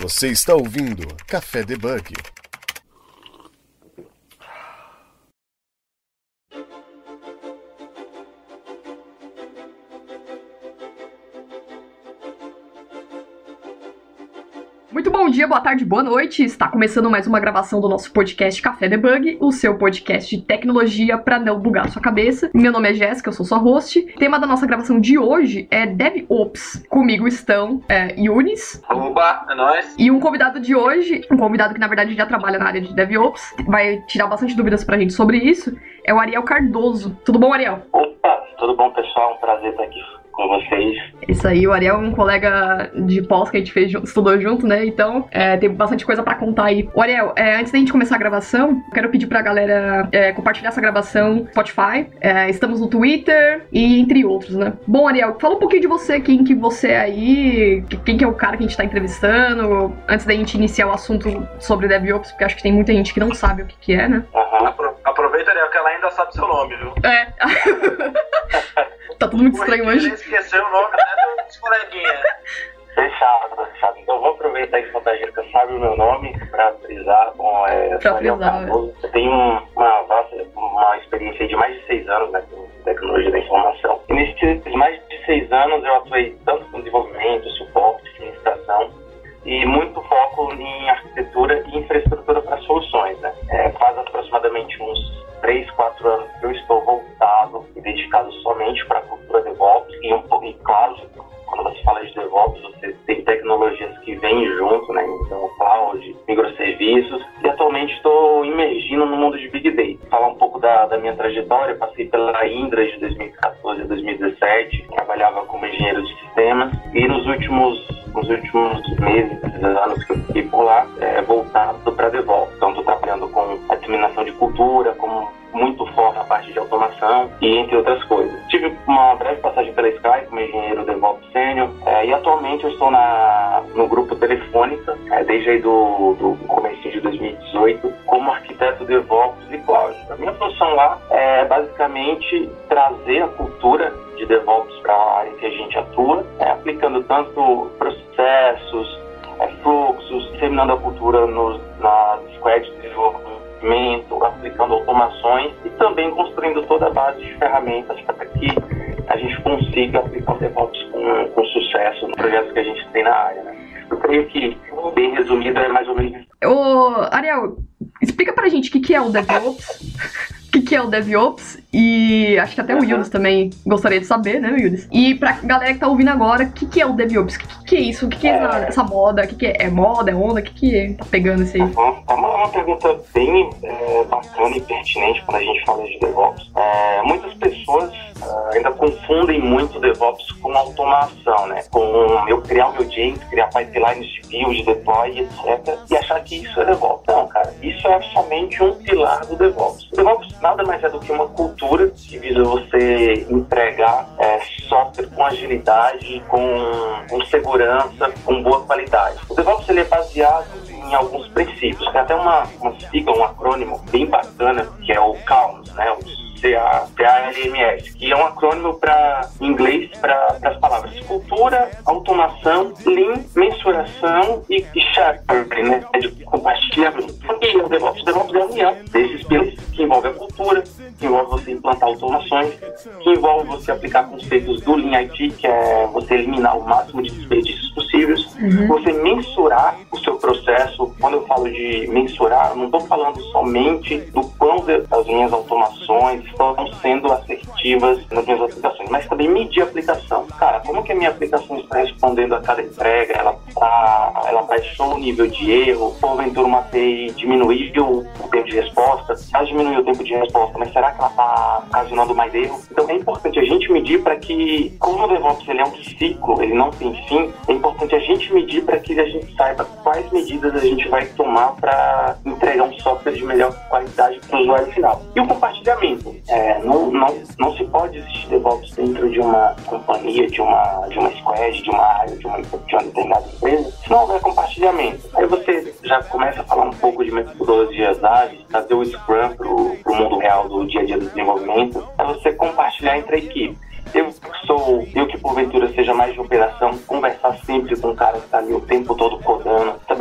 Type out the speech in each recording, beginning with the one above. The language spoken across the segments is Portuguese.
Você está ouvindo Café Debug. Boa tarde, boa noite. Está começando mais uma gravação do nosso podcast Café Debug, o seu podcast de tecnologia para não bugar sua cabeça. Meu nome é Jéssica, eu sou sua host. O tema da nossa gravação de hoje é DevOps. Comigo estão é, Yunis. Oba, é nóis. E um convidado de hoje, um convidado que na verdade já trabalha na área de DevOps, vai tirar bastante dúvidas pra gente sobre isso, é o Ariel Cardoso. Tudo bom, Ariel? Opa, tudo bom, pessoal? Um prazer estar aqui com vocês. Isso aí, o Ariel é um colega de pós que a gente fez, estudou junto, né? Então é, tem bastante coisa para contar aí. O Ariel, é, antes da gente começar a gravação, quero pedir pra galera é, compartilhar essa gravação no Spotify. É, estamos no Twitter e entre outros, né? Bom, Ariel, fala um pouquinho de você, quem que você é aí, quem que é o cara que a gente tá entrevistando, antes da gente iniciar o assunto sobre DevOps, porque acho que tem muita gente que não sabe o que, que é, né? Uhum. Apro aproveita, Ariel, que ela ainda sabe seu nome, viu? É. tá tudo muito estranho hoje. Ele esqueceu o nome até dos coleguinhas. Fechado, fechado. Então vou aproveitar que gente sabe o meu nome pra frisar. Bom, é, Pra frisar, Cardoso. Eu tenho um- uma vasta, uma experiência de mais de seis anos né, com tecnologia da informação. E nesses mais de seis anos eu atuei tanto com desenvolvimento, suporte, administração e muito foco em arquitetura e infraestrutura para soluções. Né? É, faz aproximadamente uns três, quatro anos que eu estou voltado e dedicado somente para a cultura DevOps e um pouco, e claro, quando você fala de DevOps, você tem tecnologias que vêm junto, né? Então, cloud, microserviços. E atualmente estou imergindo no mundo de Big Data. Falar um pouco da, da minha trajetória, passei pela Indra de 2014 a 2017, trabalhava como engenheiro de sistemas e nos últimos, nos últimos meses, anos que eu fiquei por lá, é, voltado para DevOps. Então, estou trabalhando com a disseminação de cultura, como muito forte na parte de automação e entre outras coisas. Tive uma breve passagem pela Sky como engenheiro DevOps sênior é, e atualmente eu estou na, no grupo Telefônica, é, desde aí do, do começo de 2018, como arquiteto DevOps e Cloud. A minha função lá é basicamente trazer a cultura de DevOps para a área que a gente atua, é, aplicando tanto processos, é, fluxos, disseminando a cultura nos, nas squads de aplicando automações e também construindo toda a base de ferramentas para que a gente consiga aplicar o DevOps com, com sucesso nos projetos que a gente tem na área. Né? Eu creio que, bem resumido, é mais ou menos isso. Ariel, explica pra gente o que, que é o DevOps. O que, que é o DevOps? E acho que até o Uhum. Yudis também gostaria de saber, né, Yudis? E pra galera que tá ouvindo agora, o que, que é o DevOps? O que, que é isso? O que, que é essa, É. essa moda? O que, que é? É moda? É onda? O que, que é? tá pegando isso aí? Uhum. É uma, uma pergunta bem é, bacana e pertinente quando a gente fala de DevOps. É, muitas pessoas ah, ainda confundem muito DevOps com automação, né? Com eu criar o meu Jenkins, criar pipelines de build, deploy, etc. E achar que isso é DevOps. Não, cara. Isso é somente um pilar do DevOps. O DevOps nada mais é do que uma cultura que visa você entregar é, software com agilidade, com, com segurança, com boa qualidade. O DevOps ele é baseado em alguns princípios. Tem até uma, uma sigla, um acrônimo bem bacana, que é o CALMS, né? O CA, CALMS, que é um acrônimo para inglês para as palavras cultura, automação, lean, mensuração e, e sharing, né? De compartilhamento. O que é o DevOps? O DevOps é a união desses pilares que envolve a cultura, envolve você implantar automações, que envolve você aplicar conceitos do Lean IT, que é você eliminar o máximo de desperdícios possíveis, você mensurar o seu processo. Quando eu falo de mensurar, não estou falando somente do quão de- as minhas automações estão sendo assertivas nas minhas aplicações, mas também medir a aplicação. Cara, como que a minha aplicação está respondendo a cada entrega? Ela, tá, ela baixou o nível de erro? Porventura uma API diminuiu o tempo de resposta? Ela diminuiu o tempo de resposta, mas será que ela está ocasionando mais erro? Então é importante a gente medir para que, como o DevOps ele é um ciclo, ele não tem fim, é importante a gente medir para que a gente saiba quais medidas a gente vai tomar para entregar um software de melhor qualidade para o usuário final. E o compartilhamento. É, não, não, não se pode existir DevOps dentro de uma companhia, de uma, de uma squad, de uma área, de uma, de uma determinada empresa, se não houver compartilhamento. Aí você já começa a falar um pouco de metodologias ágeis, trazer o Scrum para o mundo real do dia a dia do desenvolvimento, para você compartilhar entre a equipe. Eu que sou, eu que porventura seja mais de operação, conversar sempre com o cara que está ali o tempo todo codando, saber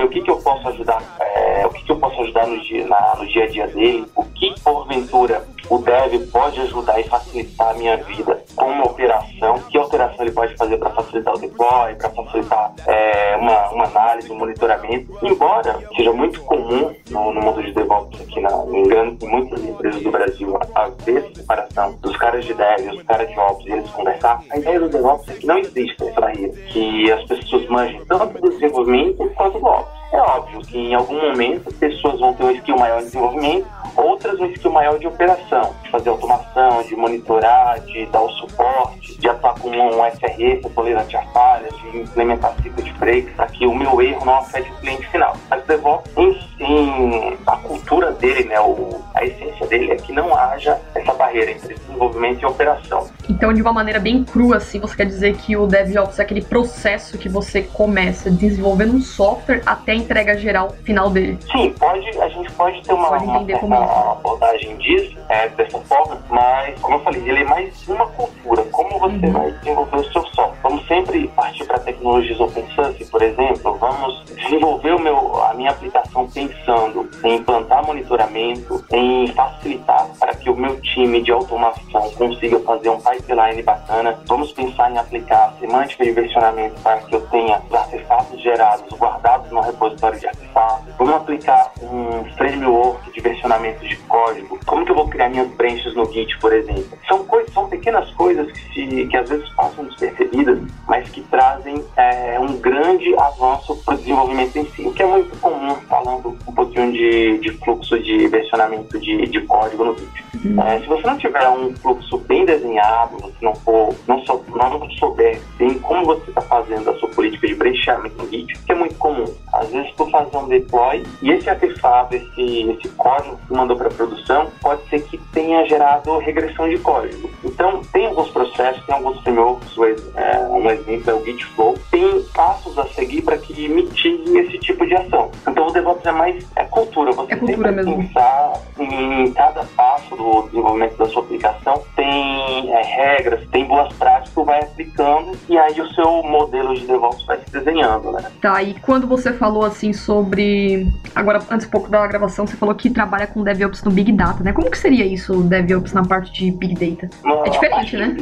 ajudar, é, o que, que, eu posso ajudar no dia, na, no dia a dia dele, o que porventura o dev pode ajudar e facilitar a minha vida com uma operação, que alteração ele pode fazer para facilitar o deploy, para facilitar é, uma, uma, análise, um monitoramento. Embora seja muito comum no, no mundo de DevOps aqui na, em, grandes, em muitas empresas do Brasil haver separação dos caras de dev e os caras de ops e eles conversar, a ideia do DevOps é que não existe essa barreira, que as pessoas manjem tanto do desenvolvimento quanto do ops. É óbvio que em algum momento pessoas vão ter um skill maior de desenvolvimento, outras um skill maior de operação, de fazer automação, de monitorar, de dar o suporte, de atuar com um SRE para tolerante a falhas, de implementar ciclo de break para que o meu erro não afete o cliente final. Mas o DevOps, em, em, a cultura dele, né, o, a essência dele é que não haja essa barreira entre desenvolvimento e operação. Então, de uma maneira bem crua, assim, você quer dizer que o DevOps é aquele processo que você começa desenvolvendo um software até entrega geral final dele. Sim, pode, a gente pode ter uma, uma, uma abordagem disso, é, dessa forma, mas, como eu falei, ele é mais uma cultura, como você vai desenvolver o seu software. Vamos sempre partir para tecnologias open source, por exemplo, vamos desenvolver o meu, a minha aplicação pensando em implantar monitoramento, em facilitar para que o meu time de automação consiga fazer um pipeline bacana. Vamos pensar em aplicar semântica de versionamento para que eu tenha os artefatos gerados guardados no repositório de artefatos, vamos aplicar um framework de versionamento de código, como que eu vou criar minhas branches no Git, por exemplo. São coisas, são pequenas coisas que, se, que às vezes passam despercebidas, mas que trazem é, um grande avanço para o desenvolvimento em si, o que é muito comum, falando um pouquinho de, de fluxo de versionamento de, de código no Git. Uhum. É, se você não tiver um fluxo bem desenhado, você não for, não, sou, não souber bem como você está fazendo a sua política de brancheamento no Git, que é muito comum. Às vezes por fazer um deploy e esse artefato, esse, esse código que mandou para produção, pode ser que tenha gerado regressão de código. Então, tem alguns processos, tem alguns frameworks, é, um exemplo é o Git Flow, tem passos a seguir para que mitigue esse tipo de ação. Então, o DevOps é mais é cultura, você é cultura tem que pensar em cada passo do desenvolvimento da sua aplicação, tem é, regras, tem boas práticas, vai aplicando e aí o seu modelo de DevOps vai se desenhando, né? Tá, e quando você falou assim sobre. Agora, antes um pouco da gravação, você falou que trabalha com DevOps no Big Data, né? Como que seria isso, DevOps na parte de Big Data? No, é diferente, né?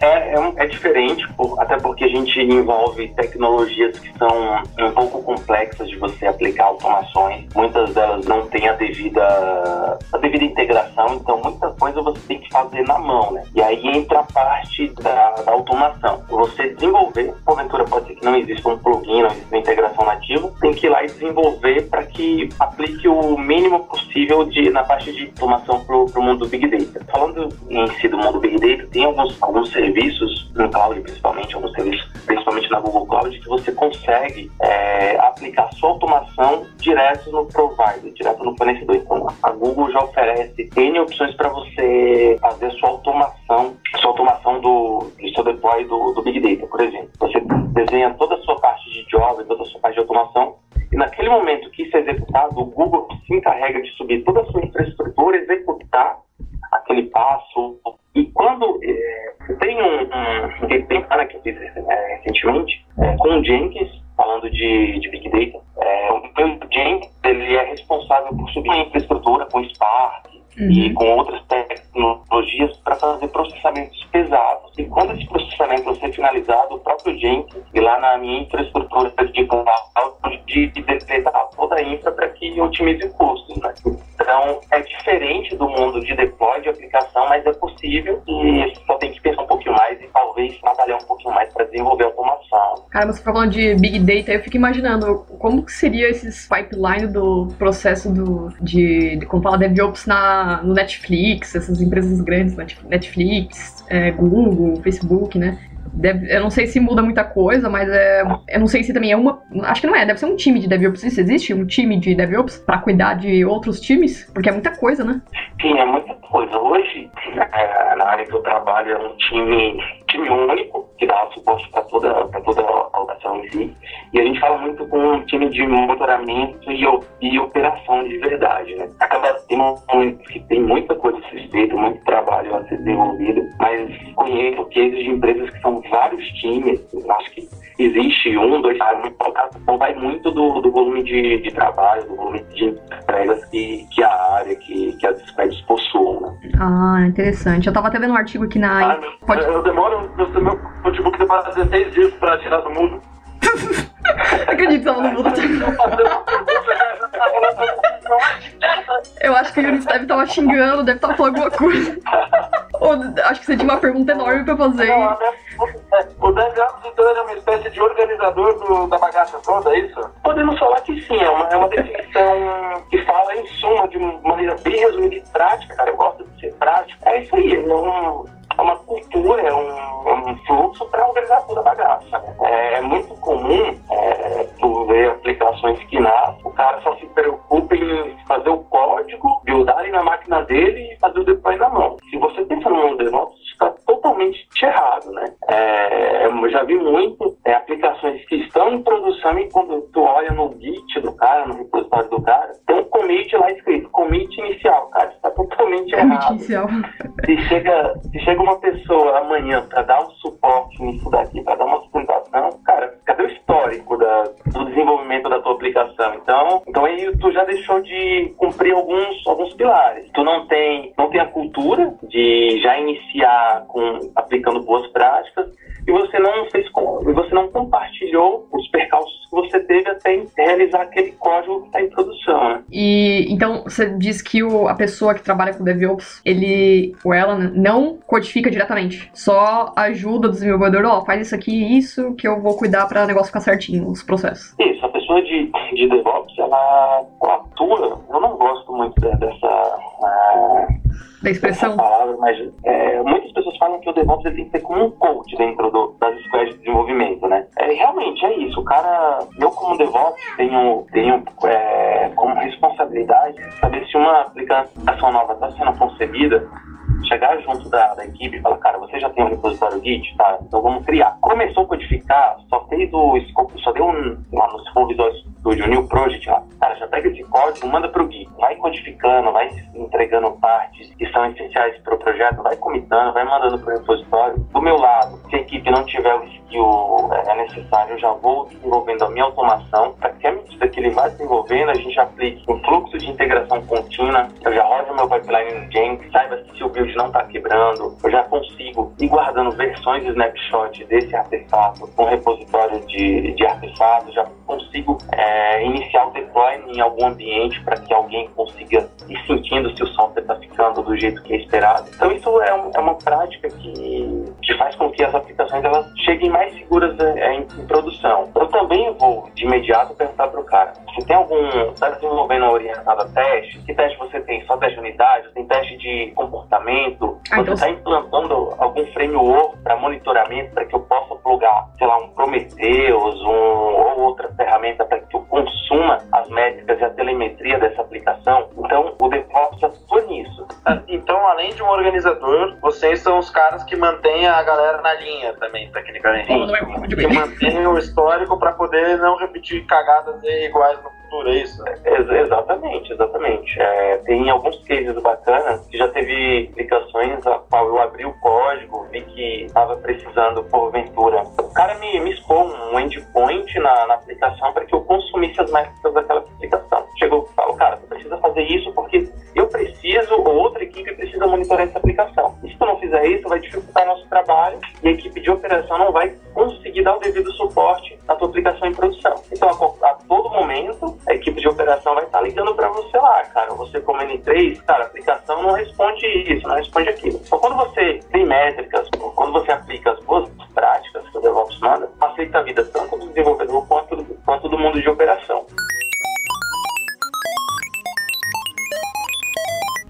É, é, é, diferente, até porque a gente envolve tecnologias que são um pouco complexas de você aplicar automações. Muitas delas não têm a devida, a devida integração, então muita coisa você tem que fazer na mão, né? E aí entra a parte da, da automação. Você desenvolver, porventura pode ser que não exista um plugin, não exista uma integração nativa, tem que ir lá e desenvolver para que aplique o mínimo possível de, na parte de automação para o mundo do Big Data. Falando em si do mundo Big Data, tem alguns, alguns serviços, no cloud principalmente, alguns serviços, principalmente na Google Cloud, que você consegue é, aplicar sua automação direto no provider, direto no fornecedor. Então, a Google já oferece N opções para você fazer sua automação, sua automação do, do seu deploy do, do Big Data, por exemplo. Você desenha toda a sua parte de job, toda a sua parte de automação e naquele momento que isso é executado, o Google se encarrega de subir toda a sua infraestrutura, executar aquele passo. E quando é, tem um, um, tem um cara que fiz é, recentemente é, com o Jenkins, falando de, de Big Data, responsável por subir a infraestrutura com Spark uhum. e com outras tecnologias para fazer processamentos pesados. E quando esse processamento vai ser finalizado, o próprio Jenkins, e lá na minha infraestrutura de cloud, de decretar toda a infra para que otimize custos. Né? Então, é diferente do mundo de deploy, de aplicação, mas é possível e só tem que pensar um pouquinho talvez trabalhar um pouquinho mais para desenvolver automação. Cara, você falando de Big Data, eu fico imaginando como que seria esses pipeline do processo do, de, de como fala, DevOps na, no Netflix, essas empresas grandes, Netflix, é, Google, Facebook, né? Deve, eu não sei se muda muita coisa, mas é, eu não sei se também é uma. Acho que não é, deve ser um time de DevOps. Isso existe? Um time de DevOps para cuidar de outros times? Porque é muita coisa, né? Sim, é muita coisa. Hoje, é, na área que eu trabalho, é um time time único, que dá suporte para toda, toda a operação em si. E a gente fala muito com um time de monitoramento e, e operação de verdade, né? Acaba tendo que tem muita coisa a ser feita, muito trabalho a ser desenvolvido, mas conheço cases de empresas que são vários times, acho que existe um, dois, muito então vai muito do, do volume de, de, trabalho, do volume de entregas que, que a área, que, que as squads possuam, né? Ah, interessante. Eu tava até vendo um artigo aqui na... Ah, Pode... Eu demoro, meu, meu notebook demora 16 dias pra tirar do mundo. Acredito que ela não muda. Eu acho que o Yuri deve estar xingando, deve estar falando alguma coisa. Ou, acho que você tinha uma pergunta enorme pra fazer. Não, o DevOps então é uma espécie de organizador do, da bagaça toda, é isso? Podemos falar que sim, é uma, é uma definição que fala em suma de uma maneira bem resumida e prática, cara. Eu gosto de ser prático. É isso aí, não é uma cultura, é um, é um fluxo para organizar toda a bagaça. Né? É, é, muito comum é, tu ver aplicações que nascem, o cara só se preocupa em fazer o código, buildar na máquina dele e fazer o deploy na mão. Se você pensa no DevOps, isso está totalmente errado, né? É, eu já vi muito é, aplicações que estão em produção e quando tu olha no Git do cara, no repositório do cara, tem um commit lá escrito, commit inicial, cara, totalmente errado. Commit inicial. Se chega, se chega uma uma pessoa amanhã para dar um suporte nisso daqui, para dar uma sustentação, cara, cadê o histórico da, do desenvolvimento da tua aplicação? Então, então aí tu já deixou de cumprir alguns, alguns pilares. Tu não tem, não tem a cultura de já iniciar com aplicando boas práticas e você não fez você não compartilhou os percalços que você teve até realizar aquele código que está em produção. Né? E então você diz que o, a pessoa que trabalha com DevOps, ele ou ela não codifica diretamente, só ajuda o desenvolvedor, ó, oh, faz isso aqui, isso que eu vou cuidar para o negócio ficar certinho, os processos. Isso, a pessoa de, de DevOps, ela, ela atua. Eu não gosto muito dessa uh, da expressão? Palavra, mas é, muitas pessoas falam que o DevOps ele tem que ser como um coach dentro do, das squads de desenvolvimento, né? É, realmente é isso. O cara, eu como DevOps tenho, tenho é, como responsabilidade saber se uma aplicação nova está sendo concebida chegar junto da, da, equipe e falar, cara, você já tem um repositório Git, tá? Então vamos criar. Começou a codificar, só fez o escopo, só deu um, lá no Visual Studio, New Project lá. Cara, já pega esse código, manda pro Git. Vai codificando, vai entregando partes que são essenciais para o projeto, vai comitando, vai mandando pro repositório. Do meu lado, se a equipe não tiver o skill é, necessário, eu já vou desenvolvendo a minha automação para que à medida que ele vai desenvolvendo, a gente aplique um fluxo de integração contínua. Eu já rodo meu pipeline no Jenkins, saiba se o build não está quebrando, eu já consigo ir guardando versões de snapshot desse artefato com repositório de, de artefatos, já consigo é, iniciar o deploy em algum ambiente para que alguém consiga ir sentindo se o software está ficando do jeito que é esperado. Então isso é, um, é uma prática que, que faz com que as aplicações elas cheguem mais seguras é, em, em, produção. Eu também vou de imediato perguntar para o cara, se tem algum, está desenvolvendo orientado a teste, que teste você tem? Só teste de unidade? Tem teste de comportamento? Ah, você está então... implantando algum framework para monitoramento para que eu possa plugar, sei lá, um Prometheus um, ou outra ferramenta para que eu consuma as métricas e a telemetria dessa aplicação? Então, o DevOps atua nisso. Ah, então, além de um organizador, vocês são os caras que mantêm a galera na linha também, tecnicamente. Sim. Que mantêm o histórico para poder não repetir cagadas iguais no é isso? É, exatamente, exatamente. É, tem alguns cases bacanas que já teve aplicações a qual eu abri o código, vi que estava precisando, porventura. O cara me, me expôs um endpoint na, na aplicação para que eu consumisse as métricas daquela aplicação. Chegou e falou, cara, você precisa fazer isso porque eu preciso, ou outra equipe precisa monitorar essa aplicação. E se tu não fizer isso, vai dificultar nosso trabalho e a equipe de operação não vai conseguir dar o devido suporte à tua aplicação em produção. Então, a, a todo momento, a equipe de operação vai estar ligando para você lá, cara. Você como N3, cara, a aplicação não responde isso, não responde aquilo. Então, quando você tem métricas, quando você aplica as boas práticas que o DevOps manda, facilita a vida tanto do desenvolvedor quanto, quanto do mundo de operação.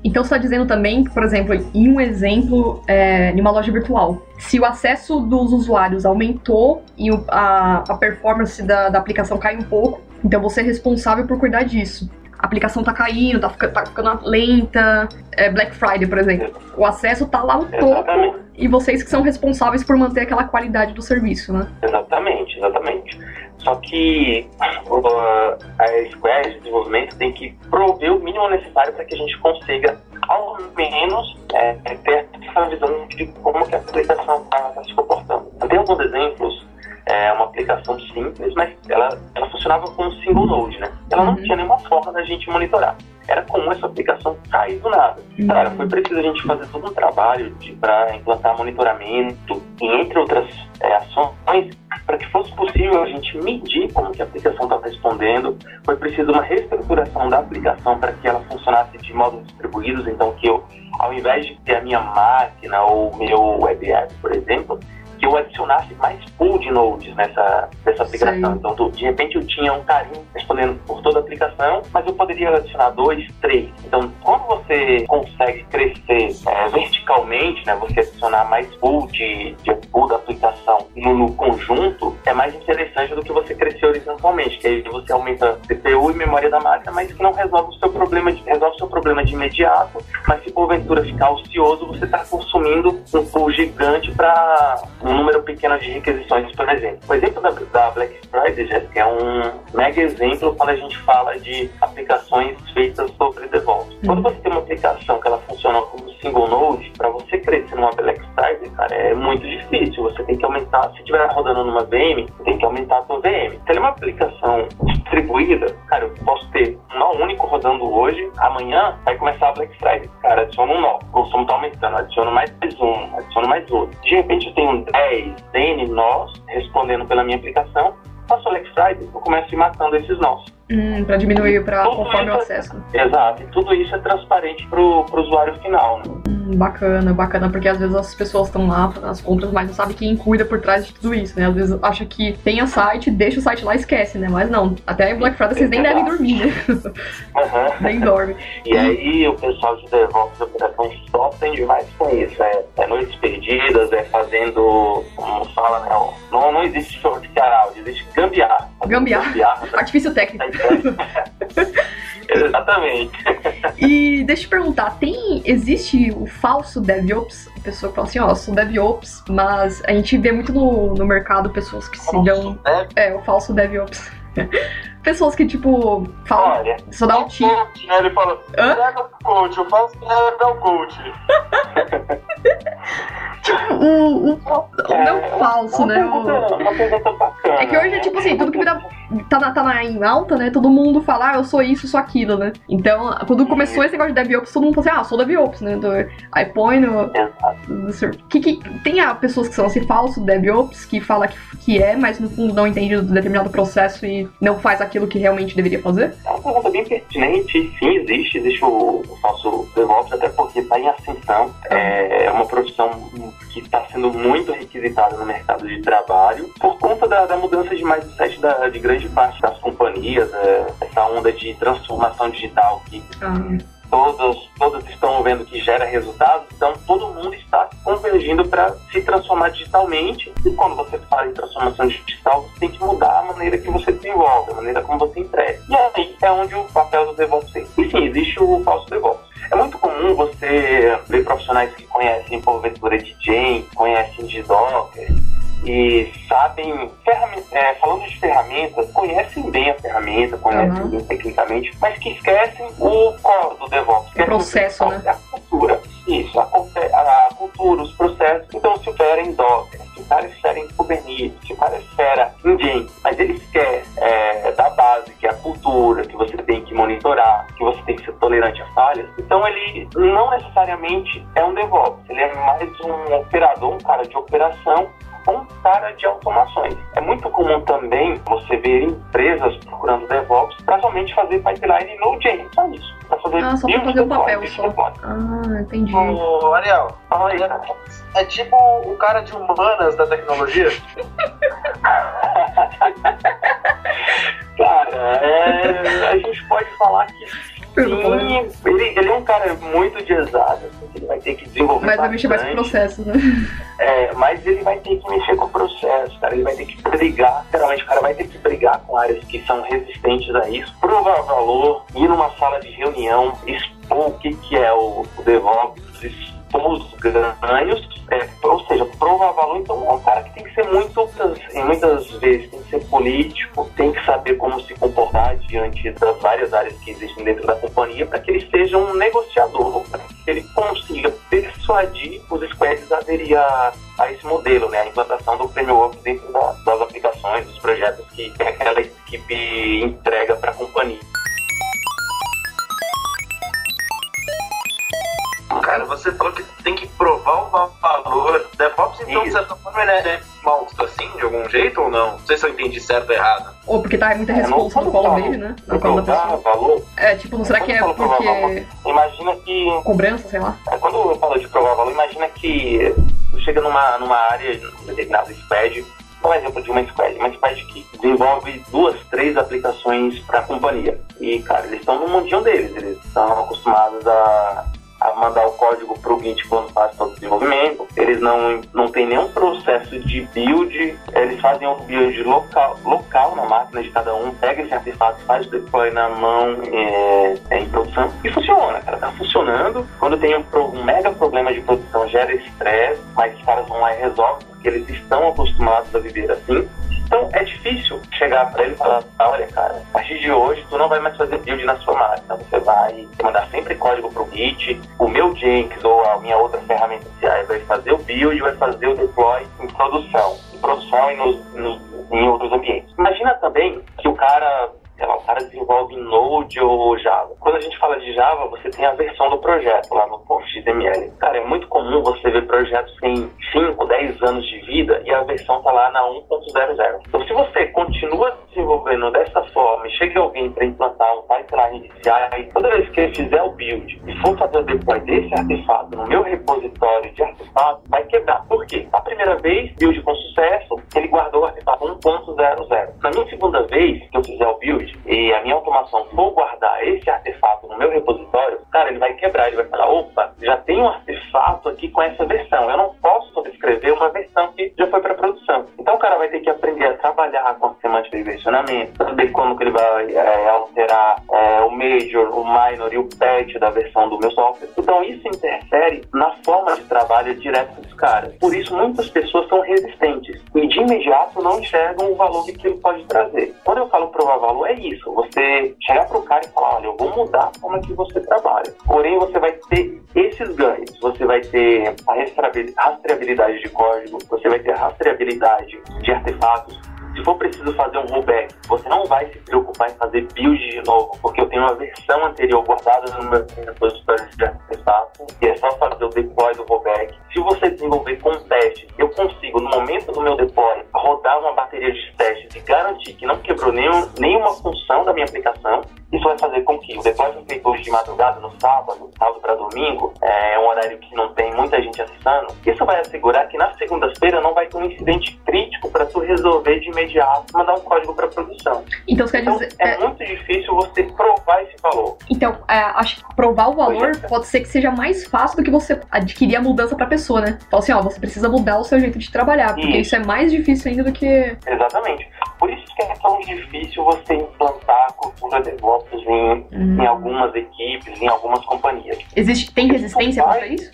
Então você está dizendo também por exemplo, em um exemplo, é, em uma loja virtual, se o acesso dos usuários aumentou e o, a, a performance da, da aplicação cai um pouco, então você é responsável por cuidar disso. a aplicação tá caindo, tá, tá ficando lenta. É Black Friday, por exemplo. O acesso tá lá no topo e vocês que são responsáveis por manter aquela qualidade do serviço, né? Exatamente, exatamente. Só que a Square de desenvolvimento tem que prover o mínimo necessário para que a gente consiga, ao menos, é, ter essa visão de como que a aplicação está tá se comportando. Tem alguns exemplos é uma aplicação simples, mas ela, ela funcionava com um single node, né? Ela não uhum. tinha nenhuma forma da gente monitorar. Era comum essa aplicação cair do nada. Uhum. Cara, foi preciso a gente fazer todo um trabalho para implantar monitoramento e entre outras é, ações para que fosse possível a gente medir como que a aplicação estava respondendo. Foi preciso uma reestruturação da aplicação para que ela funcionasse de modos distribuídos, então que eu, ao invés de ter a minha máquina ou meu web app, por exemplo, que eu adicionasse mais pool de nodes nessa, nessa aplicação. Sim. Então, de repente, eu tinha um carinho respondendo por toda a aplicação, mas eu poderia adicionar dois, três. Então, quando você consegue crescer é, verticalmente, né, você adicionar mais pool de, de pool da aplicação no, no, conjunto, é mais interessante do que você crescer horizontalmente, que aí você aumenta CPU e memória da máquina, mas que não resolve o seu problema de, resolve o seu problema de imediato, mas se porventura ficar ocioso, você está consumindo um pool gigante para um número pequeno de requisições, por exemplo. O exemplo da, da Black Friday, Jéssica, é um mega exemplo quando a gente fala de aplicações feitas sobre DevOps. Uhum. Quando você tem uma aplicação que ela funciona como single node, para você crescer numa Black Friday, cara, é muito difícil. Você tem que aumentar, se estiver rodando numa VM, tem que aumentar a sua VM. Se ela é uma aplicação distribuída, cara, eu posso ter um nó único rodando hoje, amanhã vai começar a Black Friday. Cara, adiciona um nó, o consumo tá aumentando, adiciono mais um, adiciono mais outro. De repente eu tenho 10, N nós respondendo pela minha aplicação, faço Black Friday, eu começo matando esses nós. Hum, para diminuir para conforme o é acesso. exato, e tudo isso é transparente para o usuário final. Né? Hum, bacana, bacana, porque às vezes as pessoas estão lá nas compras, mas não sabe quem cuida por trás de tudo isso, né? Às vezes acha que tem o site, deixa o site lá e esquece, né? Mas não, até Black Friday vocês nem devem dormir, né? Uhum. nem dormem. E aí o pessoal de DevOps de operações só tem demais com isso, é, é noites perdidas, é fazendo, como fala, né? Não, não existe show de canal, existe gambiarra. Gambiarra. gambiarra Artifício técnico. Exatamente. E deixa eu te perguntar, tem, existe o falso DevOps? A pessoa fala assim, ó, oh, sou DevOps, mas a gente vê muito no, no mercado pessoas que se dão... É, o falso DevOps. Pessoas que, tipo, falam. Olha, só dá um tiro. Né? Ele fala, pega o coach, eu faço é o coach. tipo, o, o, o não falso, né? O... É que hoje é tipo assim, tudo que vira, tá, na, tá na, em alta, né? Todo mundo fala, ah, eu sou isso, sou aquilo, né? Então, quando começou esse negócio de DevOps, todo mundo falou assim, ah, sou DevOps, né? Então, aí põe no. Que, que, tem ah, pessoas que são assim, falso DevOps, que fala que, que é, mas no fundo não entende do determinado processo e não faz aquilo que realmente deveria fazer? É uma pergunta bem pertinente. Sim, existe. Existe o, o falso DevOps, até porque está em ascensão. Ah. É uma profissão que está sendo muito requisitada no mercado de trabalho por conta da, da mudança de de, da, de grande parte das companhias, é, essa onda de transformação digital que ah. Todas, todas estão vendo que gera resultados, então todo mundo está convergindo para se transformar digitalmente. E quando você fala em transformação digital, você tem que mudar a maneira que você desenvolve, a maneira como você entrega. E aí é onde o papel do DevOps tem. E sim, existe o falso DevOps. É muito comum você ver profissionais que conhecem porventura de Jane, conhecem de Docker e sabem, é, falando de ferramentas, conhecem bem a ferramenta, conhecem uhum. bem tecnicamente, mas que esquecem o core do DevOps. O processo, o, né? A cultura. Isso, a, a, cultura, os processos. Então, se o cara em Docker, se o cara é fera em Kubernetes, se o cara é fera em Jenkins, mas ele quer é, da base, que é a cultura, que você tem que monitorar, que você tem que ser tolerante a falhas, então ele não necessariamente é um DevOps, ele é mais um operador, um cara de operação um cara de automações. É muito comum também você ver empresas procurando DevOps para somente fazer pipeline no Node.js, só isso. Pra fazer ah, só para fazer o papel só. Ah, entendi. Ô, Ariel, fala aí, né? É tipo o cara de humanas da tecnologia? cara, é, a gente pode falar que Sim, ele, ele é um cara muito de exato, assim, ele vai ter que desenvolver Mas vai mexer mais com processos, né? É, mas ele vai ter que mexer com o processo, cara. Ele vai ter que brigar, literalmente, o cara vai ter que brigar com áreas que são resistentes a isso, provar valor, ir numa sala de reunião, expor o que, que é o, o DevOps, expor os ganhos, é, ou seja, provar valor. Então, é um cara que tem que ser muito, muitas vezes, tem que ser político, tem que saber como se comportar diante das várias áreas que existem dentro da companhia para que ele seja um negociador, para que ele consiga persuadir os squads a aderir a, a esse modelo, né, a implantação do framework dentro da, das aplicações, dos projetos que aquela equipe entrega para a companhia. Cara, você falou que tem que provar o valor. DevOps, então, de certa forma, ele é monstro assim, de algum jeito ou não? Não sei se eu entendi certo ou errado. Ou porque tá muita resposta no colo dele, né? No colo da pessoa. valor. É, tipo, não será que é porque. Imagina que. Cobrança, sei lá. É, quando eu falo de provar valor, imagina que chega numa, numa área, determinado squad, um exemplo de uma squad, uma squad que desenvolve duas, três aplicações para a companhia. E, cara, eles estão no mundinho deles, eles estão acostumados a a mandar o código para o Git quando faz todo o desenvolvimento. Eles não, não têm nenhum processo de build, eles fazem um build local, local na máquina de cada um, pega esse artefato, faz o deploy na mão é, é, em produção e funciona, cara. Tá funcionando. Quando tem um, um mega problema de produção, gera estresse, mas os caras vão lá e resolvem, porque eles estão acostumados a viver assim. Então é difícil chegar para ele e falar: olha, cara, a partir de hoje tu não vai mais fazer build na sua máquina, você vai mandar sempre código pro Git, o meu Jenkins ou a minha outra ferramenta CI vai fazer o build, vai fazer o deploy em produção, em produção e nos, nos, em outros ambientes. Imagina também que o cara sei lá, o cara desenvolve Node ou Java. Quando a gente fala de Java, você tem a versão do projeto lá no XML. Cara, é muito comum você ver projetos em 5, 10 anos de vida e a versão tá lá na 1.00. Então, se você continua desenvolvendo dessa forma e chega alguém para implantar um pipeline inicial, toda vez que ele fizer o build e for fazer o deploy desse artefato no meu repositório de artefato, vai quebrar. Por quê? A primeira vez, build com sucesso, ele guardou o artefato 1.00. Na minha segunda vez que eu fizer o build, e a minha automação for guardar esse artefato no meu repositório, cara, ele vai quebrar, ele vai falar, opa, já tem um artefato aqui com essa versão, eu não posso sobrescrever uma versão que já foi para produção. Então o cara vai ter que aprender a trabalhar com semântica de versionamento, saber como que ele vai é, alterar é, o major, o minor e o patch da versão do meu software. Então isso interfere na forma de trabalho direto dos caras. Por isso muitas pessoas são resistentes e de imediato não enxergam o valor que aquilo pode trazer. Quando eu falo provar valor, é isso. Você chegar para o cara e falar, olha, eu vou mudar a forma que você trabalha. Porém, você vai ter esses ganhos. Você vai ter a rastreabilidade de código, você vai ter a rastreabilidade de artefatos, se for preciso fazer um rollback, você não vai se preocupar em fazer build de novo, porque eu tenho uma versão anterior guardada no meu repositório de artefato e é só fazer o deploy do rollback. Se você desenvolver com teste, eu consigo, no momento do meu deploy, rodar uma bateria de testes e garantir que não quebrou nenhum, nenhuma função da minha aplicação. Isso vai fazer com que o deploy foi feito hoje de madrugada, no sábado, sábado para domingo, é um horário que não tem muita gente acessando. Isso vai assegurar que na segunda-feira não vai ter um incidente crítico para tu resolver de imediato mandar um código para produção. Então, quer então, dizer, é, é, muito difícil você provar esse valor. Então, é, acho que provar o valor é. pode ser que seja mais fácil do que você adquirir a mudança para a pessoa, né? Fala assim, ó, você precisa mudar o seu jeito de trabalhar, porque isso, isso é mais difícil ainda do que. Exatamente. Por isso que é tão difícil você implantar a cultura DevOps em, uhum. em algumas equipes, em algumas companhias. Existe, tem resistência contra isso?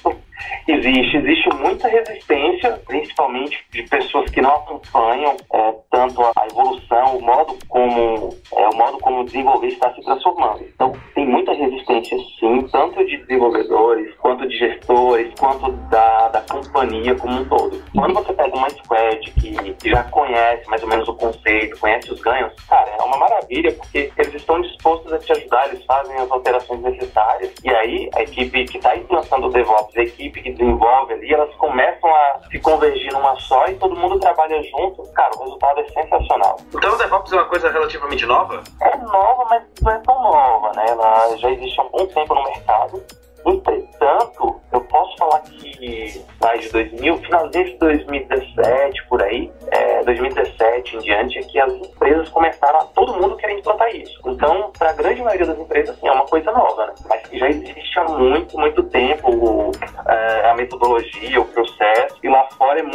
Existe, existe muita resistência, principalmente de pessoas que não acompanham é, tanto a evolução, o modo como é, o modo como desenvolver está se transformando. Então tem muita resistência sim, tanto de desenvolvedores, quanto de gestores, quanto da, da companhia como um todo. Quando você pega uma squad que, que já conhece mais ou menos o conceito, conhece os ganhos, cara, é uma maravilha porque eles estão dispostos a te ajudar, eles fazem as alterações necessárias e aí a equipe que está implantando o DevOps, a equipe que desenvolve ali, elas começam a se convergir numa só e todo mundo trabalha junto. Cara, o resultado é sensacional. Então o DevOps é uma coisa relativamente nova? É nova, mas não é tão nova, né? Ela já existe há um bom tempo no mercado. Entretanto, eu posso falar que mais de 2000, finalzinho de 2017, em diante, é que as empresas começaram a todo mundo querer implantar isso. Então, para a grande maioria das empresas assim, é uma coisa nova, né? Mas que já existe há muito, muito tempo é, a metodologia, o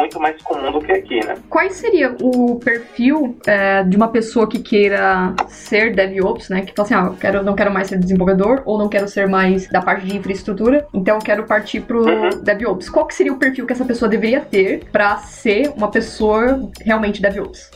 muito mais comum do que aqui, né? Qual seria o perfil é, de uma pessoa que queira ser DevOps, né? Que fala assim, ah, eu quero, não quero mais ser desenvolvedor, ou não quero ser mais da parte de infraestrutura, então eu quero partir pro uhum. DevOps. Qual que seria o perfil que essa pessoa deveria ter para ser uma pessoa realmente DevOps?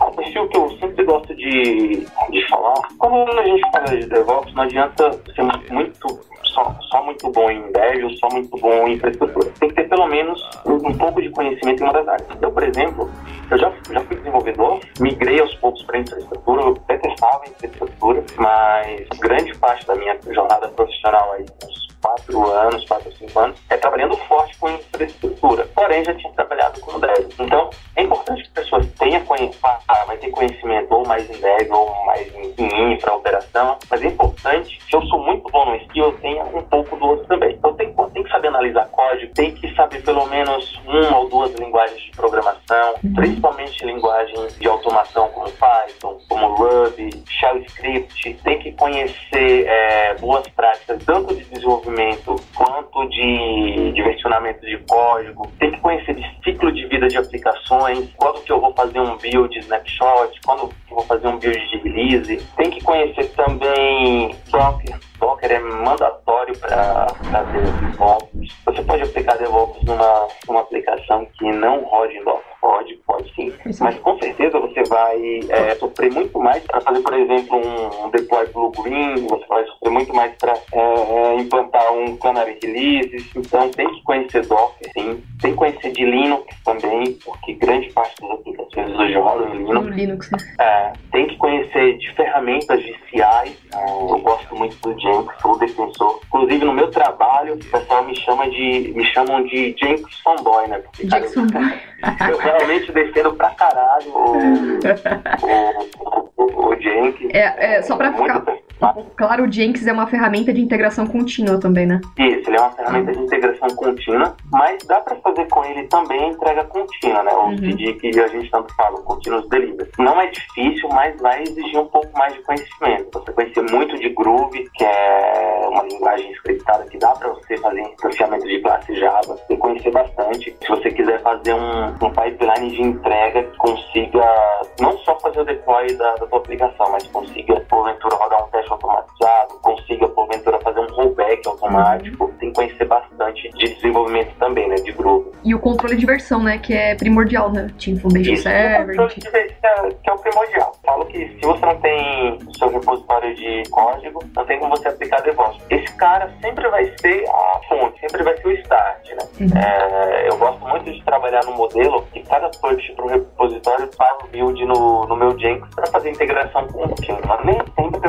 O perfil que eu sempre gosto de, de falar, quando a gente fala de DevOps, não adianta ser muito só, só muito bom em dev ou só muito bom em infraestrutura. Tem que ter pelo menos um, um pouco de conhecimento em uma das áreas. Eu, por exemplo, eu já, já fui desenvolvedor, migrei aos poucos para infraestrutura, eu detestava infraestrutura, mas grande parte da minha jornada profissional aí, uns quatro anos, quatro, cinco anos, é trabalhando forte com infraestrutura. Porém, já tinha trabalhado com dev. Então, é importante que as pessoas tenham ah, vai ter conhecimento ou mais em dev ou mais em, em infra, operação, mas é importante, se eu sou muito bom no skill, eu tenha um pouco do outro também. Então, tem, tem que saber analisar código, tem que saber pelo menos uma ou duas linguagens de programação, uhum. principalmente linguagens de automação como Python, como Ruby, Shell Script, tem que conhecer é, boas práticas, tanto de desenvolvimento quanto de, versionamento de código, tem que conhecer de ciclo de vida de aplicações, quando que eu vou fazer um build snapshot, quando que eu vou fazer um build de release, tem que conhecer também Docker, Docker é mandatório para fazer DevOps. Você pode aplicar DevOps numa, numa aplicação que não rode em Docker. Pode, pode sim. Mas com certeza você vai é, sofrer muito mais para fazer, por exemplo, um, deploy blue green, você vai sofrer muito mais para é, é, implantar um Canary Release. Então tem que conhecer Docker, sim. Tem que conhecer de Linux também, porque grande parte das aplicações hoje rodam em Linux. Linux né? é, tem que conhecer de ferramentas de CI. eu gosto muito do Jenkins, sou defensor. Inclusive no meu trabalho, o pessoal me chama de me chamam de Jenkins fanboy, né? Porque. Eu realmente defendo pra caralho o, o, o, o Jenkins. É, é, só pra ficar claro, o Jenkins é uma ferramenta de integração contínua também, né? Isso, ele é uma ferramenta de integração contínua, mas dá pra fazer com ele também a entrega contínua, né? O uhum. CD que a gente tanto fala, o Continuous Delivery. Não é difícil, mas vai exigir um pouco mais de conhecimento. Você conhecer muito de Groove, que é uma linguagem scriptada que dá pra você fazer distanciamento de classe Java. Você conhecer bastante. Se você quiser fazer um, um pipeline de entrega que consiga não só fazer o deploy da, da tua aplicação, mas consiga, porventura, rodar um teste automatizado, consiga, porventura, fazer um rollback automático, uhum. tem que conhecer bastante de desenvolvimento também, né, de grupo. E o controle de versão, né, que é primordial, né, Team Foundation Isso, Server. O controle de versão, que é o primordial. Falo que se você não tem o seu repositório de código, não tem como você aplicar DevOps. Esse cara sempre vai ser a fonte, sempre vai ser o start, né. Uhum. É, eu gosto muito de trabalhar no modelo que cada push para o repositório faz um build no, no meu Jenkins para fazer integração com o time. Mas nem sempre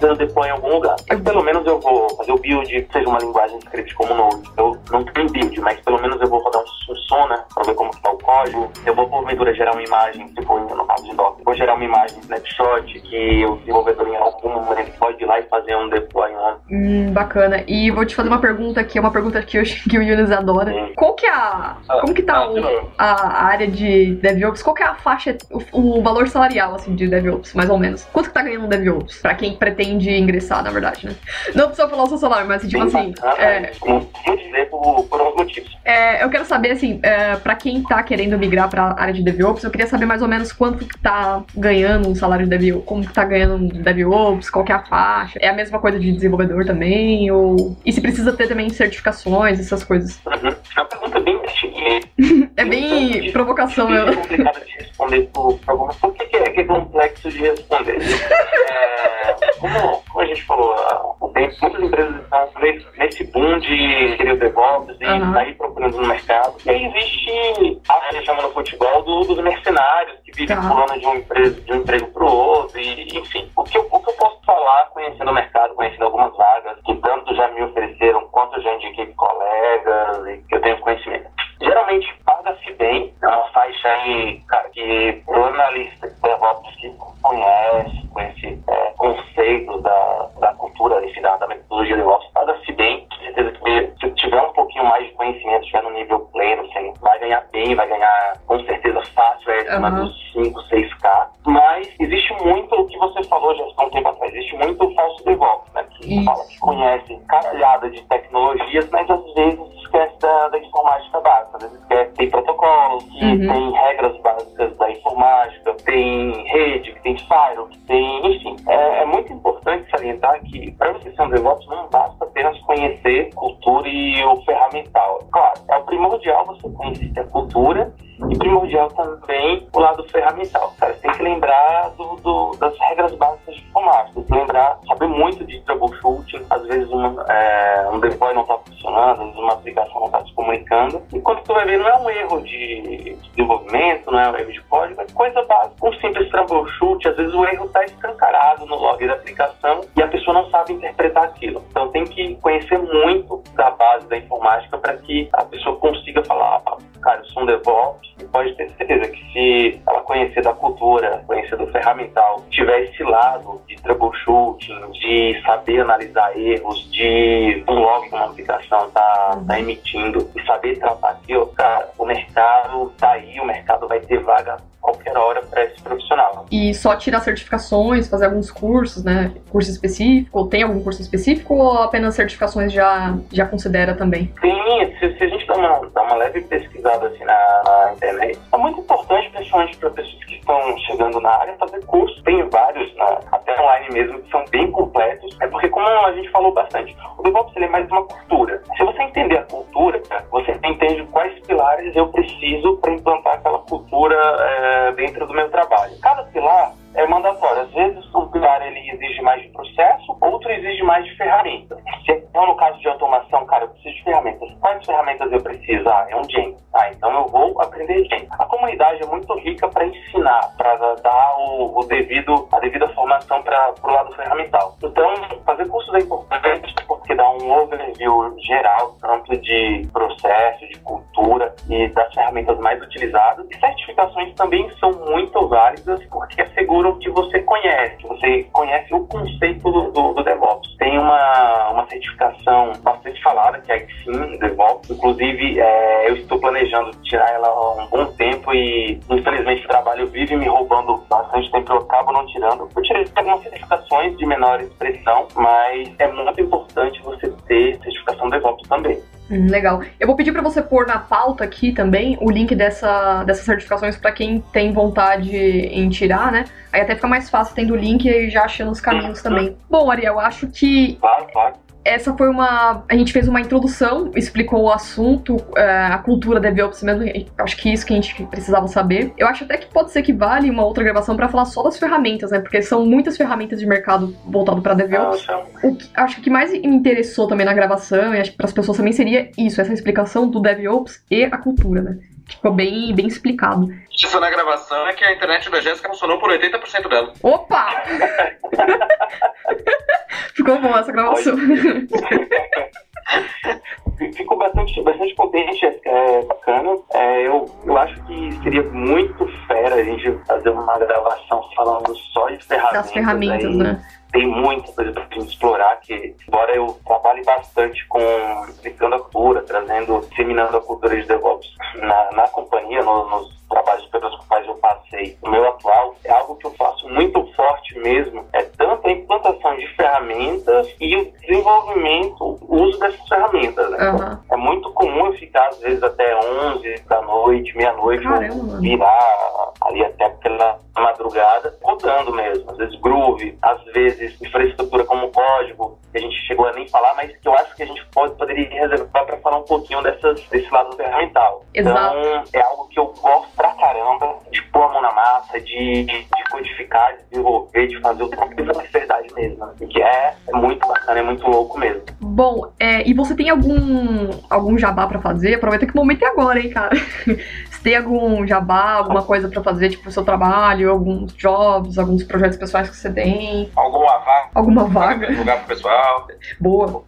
eu deploy em algum lugar. Mas pelo menos eu vou fazer o build, seja uma linguagem script como Node. Eu não tenho build, mas pelo menos eu vou rodar um, um para ver como está o código. Eu vou porventura gerar uma imagem, tipo no caso de Docker, vou gerar uma imagem snapshot que o desenvolvedor em algum momento pode ir lá e fazer um deploy on. Hum, bacana. E vou te fazer uma pergunta aqui, é uma pergunta que, eu, que o Yunus adora. Sim. Qual que é a. Ah, como que tá ah, o, a área de DevOps? Qual que é a faixa, o, o valor salarial assim, de DevOps, mais ou menos? Quanto que tá ganhando um DevOps? Pra quem pretende ingressar, na verdade, né? Não precisa falar o seu salário, mas tipo assim. É, vou dizer por, por alguns motivos. É, eu quero saber, assim, é, pra quem tá querendo migrar pra área de DevOps, eu queria saber mais ou menos quanto que tá ganhando um salário de DevOps, como que tá ganhando um DevOps, qual que é a faixa. É a mesma coisa de desenvolvedor também? Ou... E se precisa ter também certificações, essas coisas? Uhum. É uma pergunta bem É bem provocação, eu. É complicado de responder por, algumas. Por que, que, é, que é complexo de responder? é, como, como, a gente falou, muitas empresas estão nesse boom de querer DevOps e uhum. sair procurando no mercado. E aí existe a gente chama no futebol do, dos mercenários, que vivem tá. pulando de um, emprego, de um emprego para o outro, e, enfim. O que, eu, o que eu posso falar, conhecendo o mercado, conhecendo algumas vagas, que tanto já me ofereceram, quanto já indiquei colegas, da aplicação e a pessoa não sabe interpretar aquilo. Então tem que conhecer muito da base da informática para que a pessoa consiga falar, ah, cara, eu sou um DevOps, pode ter certeza que se ela conhecer da cultura, conhecer do ferramental, tiver esse lado de troubleshooting, de saber analisar erros, de um log que uma aplicação está tá emitindo e saber tratar aquilo, cara, o mercado tá aí, o mercado vai ter vaga qualquer hora para esse profissional. E só tirar certificações, fazer alguns cursos, né? Curso específico, ou tem algum curso específico ou apenas certificações já, já considera também? Sim, se, se a gente dá uma, dá uma leve pesquisada assim na, na internet, é muito importante, principalmente para pessoas que estão chegando na área, fazer curso. Tem vários, né, até online mesmo, que são bem completos. É porque, como a gente falou bastante, o DevOps ele é mais uma cultura. Se você entender a cultura, você entende quais pilares eu preciso para implantar aquela cultura. É, dentro do meu trabalho. Cada pilar é mandatório. Às vezes um pilar ele exige mais de processo, outro exige mais de ferramentas. Então no caso de automação, cara, eu preciso de ferramentas. Quais ferramentas eu preciso? Ah, é um Jenkins. Ah, então eu vou aprender Jenkins. A comunidade é muito rica para ensinar, para dar o, o, devido, a devida formação para o lado ferramental. Então, fazer cursos é importante porque dá um overview geral, tanto de processo, de cultura e das ferramentas mais utilizadas. E certificações também são muito válidas porque asseguram que você conhece, que você conhece o conceito do, do, do DevOps. Tem uma, uma certificação bastante falada, que é a XIM DevOps. Inclusive, é, eu estou planejando tirar ela há um bom tempo e, infelizmente, o trabalho vive me roubando bastante tempo, eu acabo não tirando. Eu tirei algumas certificações de menor expressão, mas é muito importante você ter certificação DevOps também. Hum, legal. Eu vou pedir para você pôr na pauta aqui também o link dessa, dessas certificações para quem tem vontade em tirar, né? Aí até fica mais fácil tendo o link e já achando os caminhos também. Bom, Ariel, acho que. Claro, claro essa foi uma. A gente fez uma introdução, explicou o assunto, é, a cultura DevOps mesmo. Acho que isso que a gente precisava saber. Eu acho até que pode ser que vale uma outra gravação para falar só das ferramentas, né? Porque são muitas ferramentas de mercado voltado para DevOps. o que, acho que o que mais me interessou também na gravação, e acho que para as pessoas também seria isso, essa explicação do DevOps e a cultura, né? Ficou bem, bem explicado. Isso na gravação é que a internet da Jéssica funcionou por 80% dela. Opa! Ficou bom essa gravação. Fico bastante, bastante contente, é, bacana. É, eu, eu acho que seria muito fera a gente fazer uma gravação falando só de ferramentas. Das ferramentas, aí. né? Tem muita coisa para explorar, que embora eu trabalhe bastante com explicando a cultura, trazendo, disseminando a cultura de DevOps na, na companhia, no, nos trabalhos pelos quais eu passei, o meu atual, é algo que eu faço muito forte mesmo, é tanto a implantação de ferramentas e o desenvolvimento, o uso dessas ferramentas. Né? Uhum. É muito comum eu ficar, às vezes, até 11 da noite, meia-noite, virar ali até aquela madrugada, rodando mesmo. Às vezes Groove, às vezes infraestrutura como código, que a gente chegou a nem falar, mas que eu acho que a gente pode, poderia reservar para falar um pouquinho dessas, desse lado ferramental. Exato. Então, é algo que eu gosto pra caramba de pôr a mão na massa, de, de, de codificar, de desenvolver, de fazer o trabalho da verdade mesmo. Né? Que é, é, muito bacana, é muito louco mesmo. Bom, é, e você tem algum, algum jabá pra fazer? Aproveita que o momento é agora, hein, cara. Você tem algum jabá, alguma coisa pra fazer, tipo, o seu trabalho, alguns jobs, alguns projetos pessoais que você tem? Alguma vaga. Alguma vaga. Lugar pro pessoal. Boa.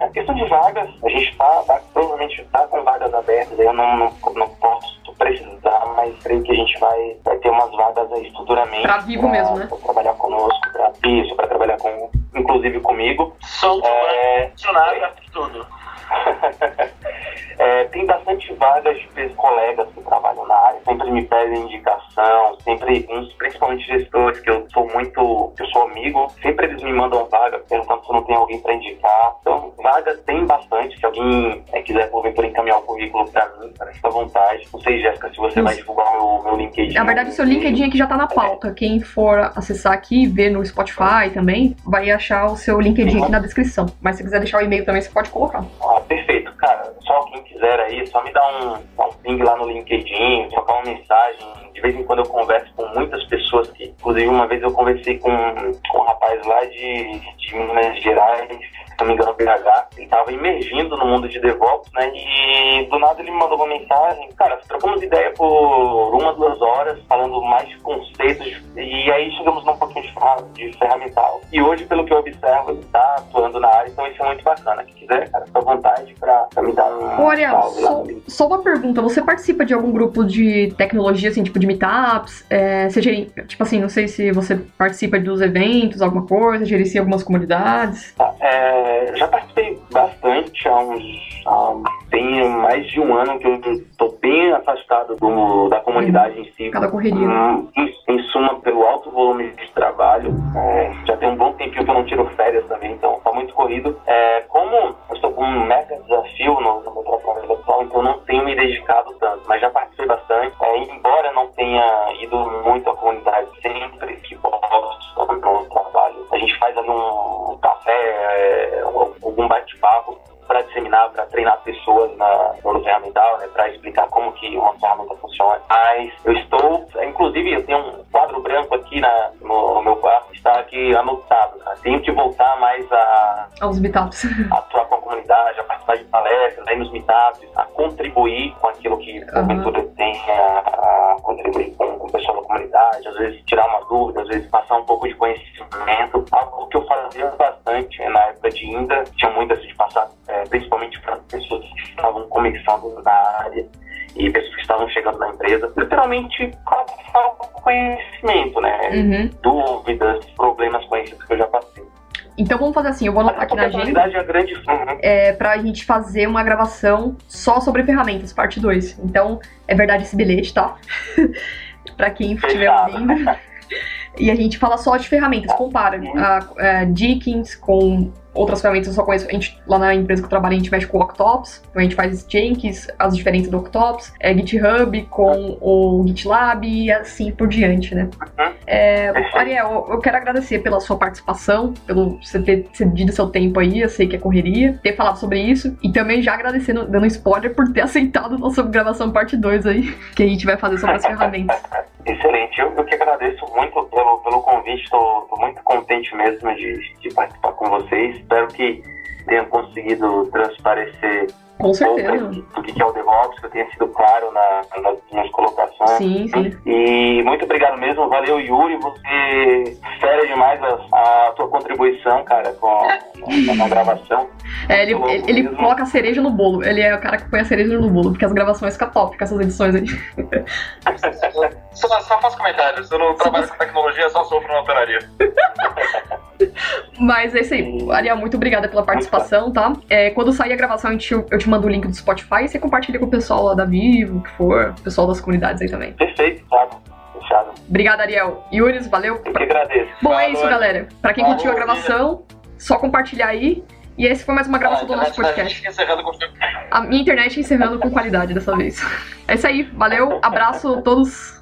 a questão de vagas, a gente tá, tá provavelmente tá com vagas abertas, eu não, não, não posso precisar, mas creio que a gente vai, vai ter umas vagas aí futuramente. Pra vivo pra, mesmo, né? Pra trabalhar conosco, pra isso, pra trabalhar com, inclusive comigo. Solto, é... funcionário, tudo. É, tem bastante vagas de colegas que trabalham na área, sempre me pedem indicação, sempre, uns, principalmente gestores que eu sou muito, que eu sou amigo, sempre eles me mandam vaga, perguntando se não tem alguém para indicar. Então, vagas tem bastante. Se alguém é, quiser, porventura, encaminhar o currículo para mim, fica à vontade. Não sei, Jéssica, se você Isso. vai divulgar o meu, meu LinkedIn. Na verdade, o seu LinkedIn aqui já tá na pauta. Quem for acessar aqui ver no Spotify também, vai achar o seu LinkedIn aqui na descrição. Mas se quiser deixar o e-mail também, você pode colocar. Ah, perfeito, cara. Só quem quiser aí, só me dá um, um ping lá no LinkedIn, trocar uma mensagem. De vez em quando eu converso com muitas pessoas que, inclusive uma vez eu conversei com, com um rapaz lá de, de Minas Gerais, não me engano, BH, ele estava emergindo no mundo de DevOps, né? E do nada ele me mandou uma mensagem, cara, trocamos ideia por uma, duas horas, falando mais de conceitos, e aí chegamos num pouquinho de, ferramental. E hoje, pelo que eu observo, ele está atuando na área, então isso é muito bacana. Quem quiser, cara, fica à vontade para me dar um. Olha, só, só, uma pergunta: você participa de algum grupo de tecnologia, assim, tipo de meetups? É, você tipo assim, não sei se você participa dos eventos, alguma coisa, gerencia algumas comunidades? Tá, é é, já participei bastante há uns. Há, tem mais de um ano que eu estou bem afastado do, da comunidade em si. Cada correria. Hum, em, em, suma, pelo alto volume de trabalho. É, já tem um bom tempinho que eu não tiro férias também, então está muito corrido. É, como eu estou com um mega desafio no, no meu trabalho atual, então não tenho me dedicado tanto, mas já participei bastante. É, embora não tenha ido muito à comunidade, sempre que posso, no trabalho, a gente faz ali um café. É, algum bate-papo para disseminar, para treinar pessoas na, no ferramental, né, para explicar como que uma ferramenta funciona. Mas eu estou, inclusive, eu tenho um quadro branco aqui na, no, no meu quarto, está aqui anotado. Né? Tenho que voltar mais a... Aos meetups. A atuar com a comunidade, a participar de palestras, aí nos meetups, a contribuir com aquilo que a uhum. tem a, a contribuir com, com o pessoal da comunidade, às vezes tirar uma dúvida, às vezes passar um pouco de conhecimento. Algo que eu fazia bastante na época de INDA, tinha muito assim de passar é, principalmente para pessoas que estavam começando na área e pessoas que estavam chegando na empresa, literalmente conhecimento, né? Uhum. Dúvidas, problemas conhecidos que eu já passei. Então vamos fazer assim, eu vou anotar aqui na agenda. É grande. Uhum. É, pra gente fazer uma gravação só sobre ferramentas, parte 2. Então, é verdade esse bilhete, tá? pra quem estiver ouvindo. E a gente fala só de ferramentas, compara a, a Dickens com outras ferramentas eu só conheço. A gente, lá na empresa que eu trabalho, a gente mexe com o Octops. Então a gente faz Jenkins, as diferenças do Octops, é, GitHub com o GitLab e assim por diante, né? É, Ariel, eu quero agradecer pela sua participação, pelo você ter cedido seu tempo aí, eu sei que é correria, ter falado sobre isso. E também já agradecendo, dando spoiler, por ter aceitado nossa gravação parte 2 aí, que a gente vai fazer sobre as ferramentas. Excelente, eu, eu que agradeço muito convite, estou muito contente mesmo de, de participar com vocês. Espero que tenha conseguido transparecer com certeza. do que é o DevOps, que eu tenha sido claro na, nas minhas colocações. Sim, sim. E muito obrigado mesmo, valeu Yuri, você fera demais a, a tua contribuição, cara, com, na, na gravação. É, ele, ele, ele coloca a cereja no bolo, ele é o cara que põe a cereja no bolo, porque as gravações ficam top com essas edições aí. só, só faço comentários, eu não trabalho com tecnologia, só sofro na hotelaria. Mas é isso aí. Ariel, muito obrigada pela participação, tá? É, quando sair a gravação, eu te, eu te mando o link do Spotify e você compartilha com o pessoal lá da Vivo, o que for, o pessoal das comunidades aí também. Perfeito, tá. Fechado. Obrigada, Ariel. Yuris, valeu. Eu que agradeço. Bom, é isso, galera. Pra quem curtiu a gravação, só compartilhar aí. E esse foi mais uma gravação do nosso podcast. A minha internet encerrando com qualidade dessa vez. É isso aí. Valeu. Abraço a todos.